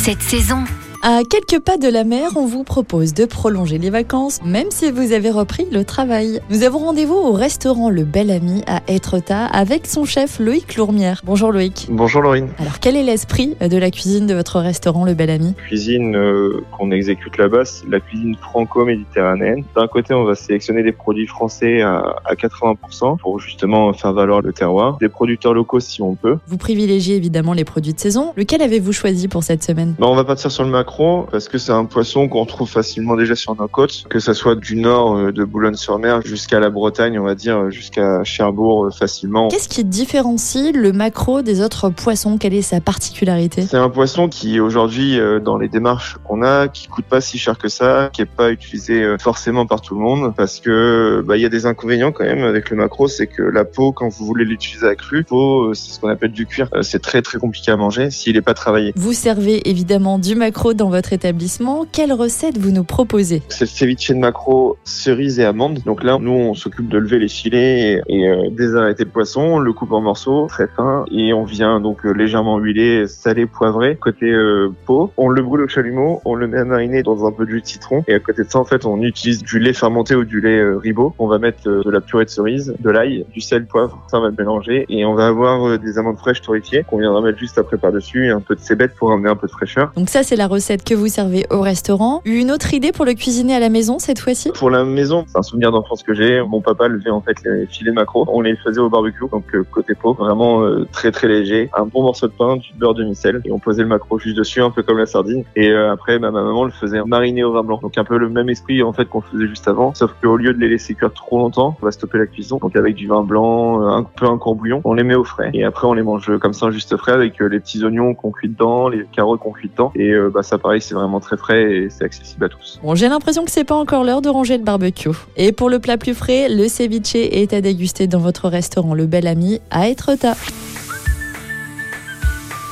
cette saison. À quelques pas de la mer, on vous propose de prolonger les vacances, même si vous avez repris le travail. Nous avons rendez-vous au restaurant Le Bel Ami à Étretat avec son chef Loïc Lourmière. Bonjour Loïc. Bonjour Laurine. Alors quel est l'esprit de la cuisine de votre restaurant Le Bel Ami? Cuisine euh, qu'on exécute là-bas, c'est la cuisine franco-méditerranéenne. D'un côté, on va sélectionner des produits français à, à 80% pour justement faire valoir le terroir. Des producteurs locaux si on peut. Vous privilégiez évidemment les produits de saison. Lequel avez-vous choisi pour cette semaine? Bon, on va partir sur le macro parce que c'est un poisson qu'on trouve facilement déjà sur nos côtes, que ça soit du nord euh, de Boulogne-sur-Mer jusqu'à la Bretagne, on va dire jusqu'à Cherbourg euh, facilement. Qu'est-ce qui différencie le maquereau des autres poissons? Quelle est sa particularité? C'est un poisson qui aujourd'hui euh, dans les démarches qu'on a, qui coûte pas si cher que ça, qui est pas utilisé euh, forcément par tout le monde, parce que bah il y a des inconvénients quand même avec le maquereau, c'est que la peau quand vous voulez l'utiliser à cru, peau euh, c'est ce qu'on appelle du cuir, Euh, c'est très très compliqué à manger s'il est pas travaillé. Vous servez évidemment du maquereau dans votre établissement. Quelle recette vous nous proposez? C'est le ceviche de maquereau cerise et amande. Donc là, nous, on s'occupe de lever les filets et, et, euh, désarrêter le poisson, on le coupe en morceaux très fins et on vient donc euh, légèrement huiler, salé, poivré. Côté euh, peau, on le brûle au chalumeau, on le met à mariner dans un peu de jus de citron et à côté de ça, en fait, on utilise du lait fermenté ou du lait euh, ribot. On va mettre euh, de la purée de cerise, de l'ail, du sel, poivre. Ça, on va le mélanger et on va avoir des amandes fraîches torréfiées qu'on viendra mettre juste après par-dessus et un peu de cébette pour amener un peu de fraîcheur. Donc ça, c'est la recette que vous servez au restaurant. Une autre idée pour le cuisiner à la maison cette fois-ci? Pour la maison, c'est un souvenir d'enfance que j'ai. Mon papa levait en fait les filets macro. On les faisait au barbecue, donc euh, côté peau, vraiment euh, très très léger. Un bon morceau de pain, du beurre de micelle et on posait le macro juste dessus, un peu comme la sardine. Et euh, après, bah, ma maman le faisait mariner au vin blanc. Donc un peu le même esprit en fait qu'on faisait juste avant, sauf qu'au lieu de les laisser cuire trop longtemps, on va stopper la cuisson. Donc avec du vin blanc, euh, un peu un courbouillon, on les met au frais. Et après, on les mange comme ça juste frais avec euh, les petits oignons qu'on cuit dedans, les carottes qu'on cuit dedans. Et bah ça pareil, c'est vraiment très frais et c'est accessible à tous. Bon, j'ai l'impression que c'est pas encore l'heure de ranger le barbecue. Et pour le plat plus frais, le ceviche est à déguster dans votre restaurant Le Bel Ami à Étretat.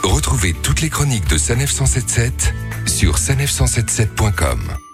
Retrouvez toutes les chroniques de Sanef 177 sur sanef177.com.